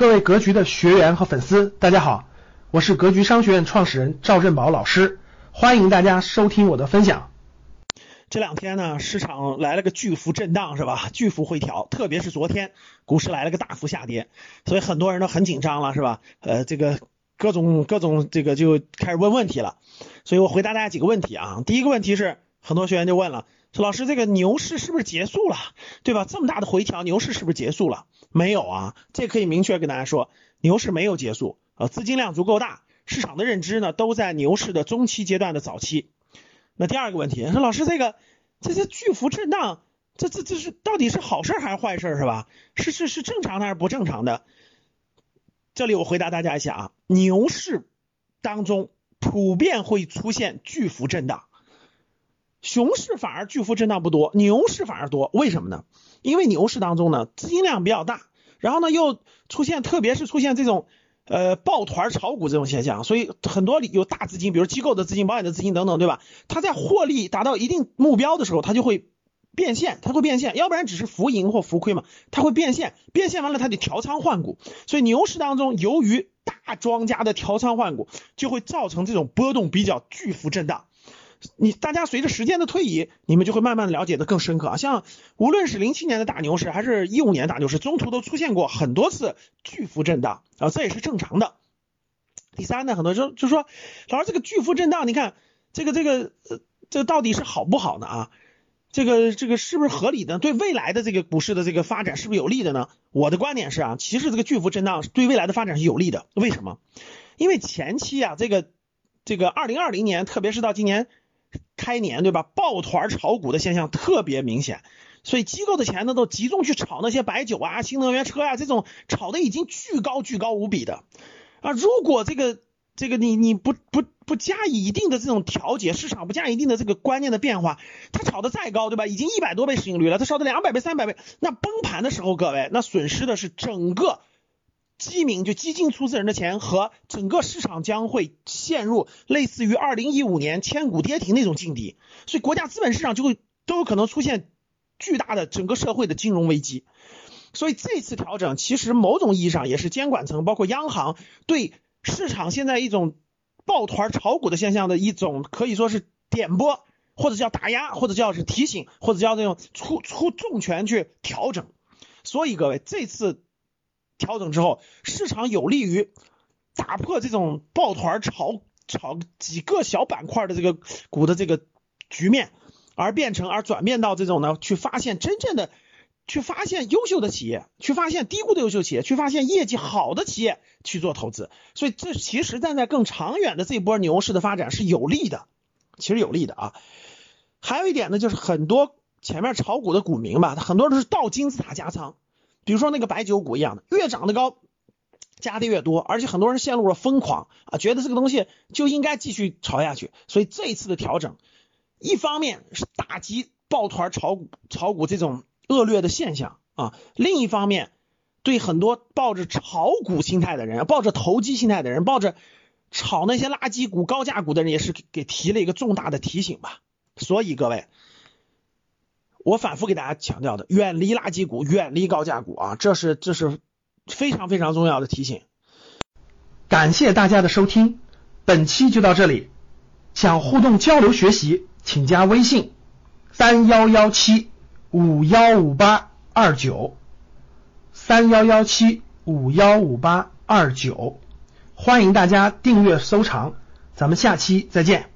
各位格局的学员和粉丝，大家好，我是格局商学院创始人赵振宝老师，欢迎大家收听我的分享。这两天呢，市场来了个巨幅震荡，是吧？巨幅回调，特别是昨天股市来了个大幅下跌，所以很多人都很紧张了，是吧？呃，这个各种各种这个就开始问问题了，所以我回答大家几个问题啊。第一个问题是，很多学员就问了。说老师，这个牛市是不是结束了？对吧？这么大的回调，牛市是不是结束了？没有啊，这可以明确跟大家说，牛市没有结束啊，资金量足够大，市场的认知呢都在牛市的中期阶段的早期。那第二个问题，说老师，这个这些巨幅震荡，这这这是到底是好事还是坏事是吧？是是是正常的还是不正常的？这里我回答大家一下啊，牛市当中普遍会出现巨幅震荡。熊市反而巨幅震荡不多，牛市反而多，为什么呢？因为牛市当中呢资金量比较大，然后呢又出现，特别是出现这种呃抱团炒股这种现象，所以很多有大资金，比如机构的资金、保险的资金等等，对吧？它在获利达到一定目标的时候，它就会变现，它会变现，要不然只是浮盈或浮亏嘛，它会变现，变现完了它得调仓换股，所以牛市当中由于大庄家的调仓换股，就会造成这种波动比较巨幅震荡。你大家随着时间的推移，你们就会慢慢的了解的更深刻啊。像无论是零七年的大牛市，还是一五年大牛市，中途都出现过很多次巨幅震荡啊，这也是正常的。第三呢，很多就就说，老师这个巨幅震荡，你看这个这个呃，这到底是好不好呢啊？这个这个是不是合理的？对未来的这个股市的这个发展是不是有利的呢？我的观点是啊，其实这个巨幅震荡对未来的发展是有利的。为什么？因为前期啊，这个这个二零二零年，特别是到今年。开年对吧？抱团炒股的现象特别明显，所以机构的钱呢都集中去炒那些白酒啊、新能源车呀这种炒的已经巨高巨高无比的啊。如果这个这个你你不不不加以一定的这种调节，市场不加一定的这个观念的变化，它炒的再高对吧？已经一百多倍市盈率了，它烧的两百倍、三百倍，那崩盘的时候，各位那损失的是整个。基民就基金出资人的钱和整个市场将会陷入类似于二零一五年千股跌停那种境地，所以国家资本市场就会都有可能出现巨大的整个社会的金融危机。所以这次调整其实某种意义上也是监管层包括央行对市场现在一种抱团炒股的现象的一种可以说是点拨，或者叫打压，或者叫是提醒，或者叫这种出出重拳去调整。所以各位这次。调整之后，市场有利于打破这种抱团炒炒几个小板块的这个股的这个局面，而变成而转变到这种呢，去发现真正的，去发现优秀的企业，去发现低估的优秀企业，去发现业绩好的企业去做投资。所以这其实站在更长远的这波牛市的发展是有利的，其实有利的啊。还有一点呢，就是很多前面炒股的股民吧，很多都是倒金字塔加仓。比如说那个白酒股一样的，越涨得高，加的越多，而且很多人陷入了疯狂啊，觉得这个东西就应该继续炒下去。所以这一次的调整，一方面是打击抱团炒股、炒股这种恶劣的现象啊，另一方面对很多抱着炒股心态的人、抱着投机心态的人、抱着炒那些垃圾股、高价股的人，也是给提了一个重大的提醒吧。所以各位。我反复给大家强调的，远离垃圾股，远离高价股啊，这是这是非常非常重要的提醒。感谢大家的收听，本期就到这里。想互动交流学习，请加微信三幺幺七五幺五八二九三幺幺七五幺五八二九，欢迎大家订阅收藏，咱们下期再见。